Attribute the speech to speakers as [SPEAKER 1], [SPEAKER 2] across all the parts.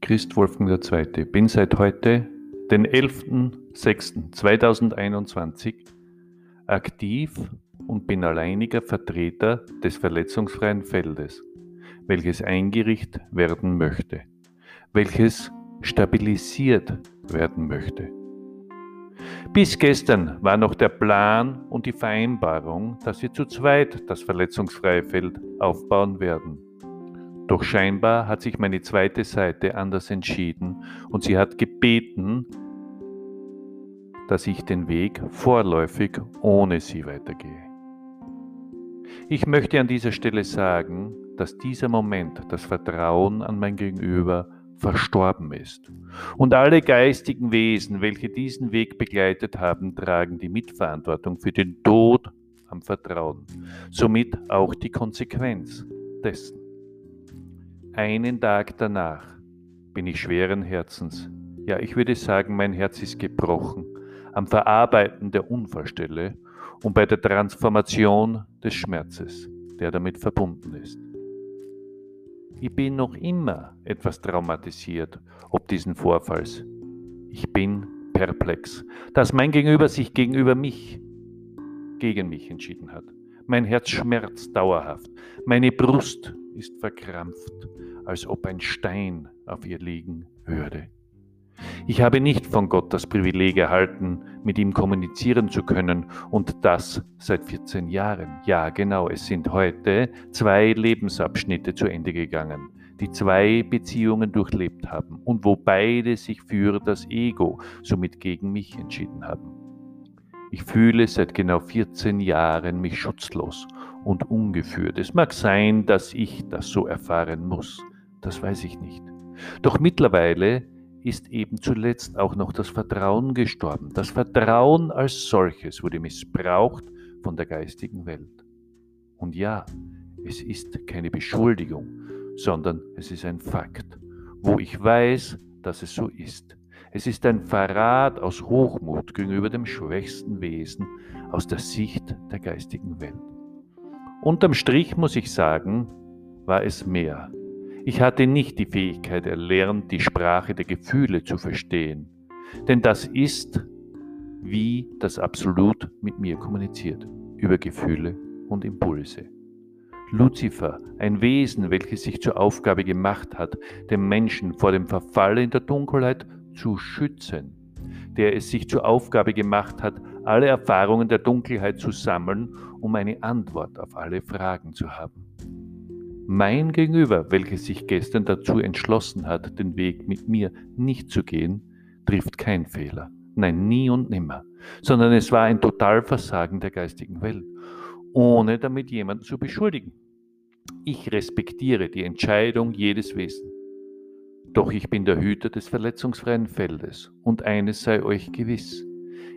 [SPEAKER 1] Christ Wolfgang II. Bin seit heute, den 11.06.2021, aktiv und bin alleiniger Vertreter des verletzungsfreien Feldes, welches eingerichtet werden möchte, welches stabilisiert werden möchte. Bis gestern war noch der Plan und die Vereinbarung, dass wir zu zweit das verletzungsfreie Feld aufbauen werden. Doch scheinbar hat sich meine zweite Seite anders entschieden und sie hat gebeten, dass ich den Weg vorläufig ohne sie weitergehe. Ich möchte an dieser Stelle sagen, dass dieser Moment das Vertrauen an mein Gegenüber verstorben ist. Und alle geistigen Wesen, welche diesen Weg begleitet haben, tragen die Mitverantwortung für den Tod am Vertrauen, somit auch die Konsequenz dessen. Einen Tag danach bin ich schweren Herzens, ja ich würde sagen, mein Herz ist gebrochen, am Verarbeiten der Unfallstelle und bei der Transformation des Schmerzes, der damit verbunden ist. Ich bin noch immer etwas traumatisiert ob diesen Vorfalls. Ich bin perplex, dass mein Gegenüber sich gegenüber mich, gegen mich entschieden hat. Mein Herz schmerzt dauerhaft. Meine Brust ist verkrampft, als ob ein Stein auf ihr liegen würde. Ich habe nicht von Gott das Privileg erhalten, mit ihm kommunizieren zu können und das seit 14 Jahren. Ja, genau, es sind heute zwei Lebensabschnitte zu Ende gegangen, die zwei Beziehungen durchlebt haben und wo beide sich für das Ego, somit gegen mich entschieden haben. Ich fühle seit genau 14 Jahren mich schutzlos und ungeführt. Es mag sein, dass ich das so erfahren muss. Das weiß ich nicht. Doch mittlerweile ist eben zuletzt auch noch das Vertrauen gestorben. Das Vertrauen als solches wurde missbraucht von der geistigen Welt. Und ja, es ist keine Beschuldigung, sondern es ist ein Fakt, wo ich weiß, dass es so ist. Es ist ein Verrat aus Hochmut gegenüber dem schwächsten Wesen aus der Sicht der geistigen Welt. Unterm Strich muss ich sagen, war es mehr. Ich hatte nicht die Fähigkeit erlernt, die Sprache der Gefühle zu verstehen, denn das ist, wie das Absolut mit mir kommuniziert, über Gefühle und Impulse. Luzifer, ein Wesen, welches sich zur Aufgabe gemacht hat, den Menschen vor dem Verfall in der Dunkelheit zu schützen, der es sich zur Aufgabe gemacht hat, alle Erfahrungen der Dunkelheit zu sammeln, um eine Antwort auf alle Fragen zu haben. Mein Gegenüber, welches sich gestern dazu entschlossen hat, den Weg mit mir nicht zu gehen, trifft kein Fehler. Nein, nie und nimmer. Sondern es war ein Totalversagen der geistigen Welt, ohne damit jemanden zu beschuldigen. Ich respektiere die Entscheidung jedes Wesens. Doch ich bin der Hüter des verletzungsfreien Feldes, und eines sei euch gewiss,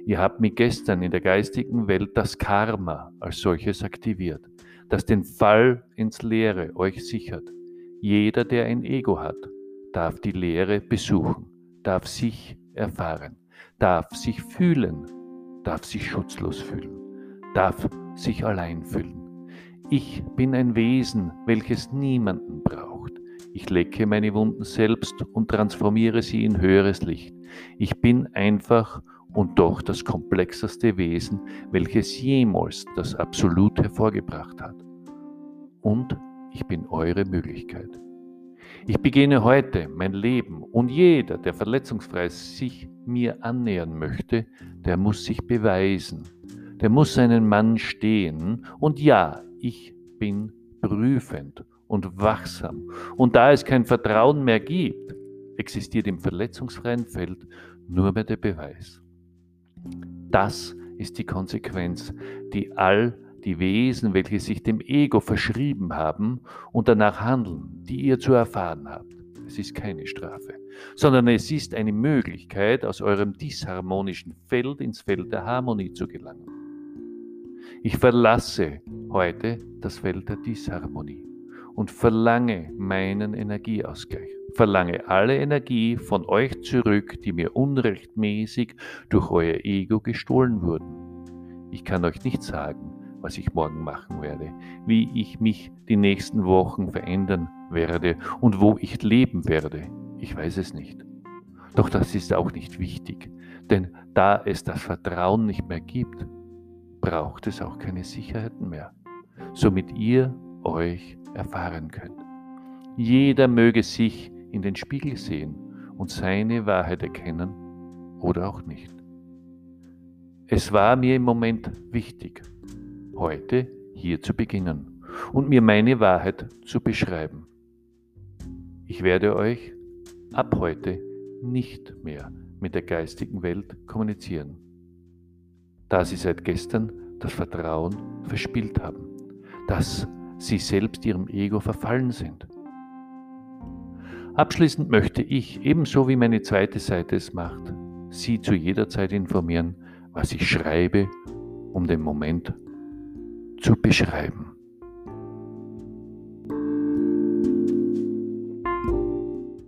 [SPEAKER 1] ihr habt mir gestern in der geistigen Welt das Karma als solches aktiviert, das den Fall ins Leere euch sichert. Jeder, der ein Ego hat, darf die Lehre besuchen, darf sich erfahren, darf sich fühlen, darf sich schutzlos fühlen, darf sich allein fühlen. Ich bin ein Wesen, welches niemanden braucht. Ich lecke meine Wunden selbst und transformiere sie in höheres Licht. Ich bin einfach und doch das komplexeste Wesen, welches jemals das Absolut hervorgebracht hat. Und ich bin eure Möglichkeit. Ich beginne heute mein Leben und jeder, der verletzungsfrei sich mir annähern möchte, der muss sich beweisen. Der muss seinen Mann stehen und ja, ich bin prüfend und wachsam. Und da es kein Vertrauen mehr gibt, existiert im verletzungsfreien Feld nur mehr der Beweis. Das ist die Konsequenz, die all die Wesen, welche sich dem Ego verschrieben haben und danach handeln, die ihr zu erfahren habt. Es ist keine Strafe, sondern es ist eine Möglichkeit, aus eurem disharmonischen Feld ins Feld der Harmonie zu gelangen. Ich verlasse heute das Feld der Disharmonie und verlange meinen Energieausgleich. Verlange alle Energie von euch zurück, die mir unrechtmäßig durch euer Ego gestohlen wurden. Ich kann euch nicht sagen, was ich morgen machen werde, wie ich mich die nächsten Wochen verändern werde und wo ich leben werde. Ich weiß es nicht. Doch das ist auch nicht wichtig, denn da es das Vertrauen nicht mehr gibt, braucht es auch keine Sicherheiten mehr, somit ihr euch erfahren könnt. Jeder möge sich in den Spiegel sehen und seine Wahrheit erkennen oder auch nicht. Es war mir im Moment wichtig, heute hier zu beginnen und mir meine Wahrheit zu beschreiben. Ich werde euch ab heute nicht mehr mit der geistigen Welt kommunizieren, da sie seit gestern das Vertrauen verspielt haben, dass sie selbst ihrem Ego verfallen sind. Abschließend möchte ich, ebenso wie meine zweite Seite es macht, Sie zu jeder Zeit informieren, was ich schreibe, um den Moment zu beschreiben.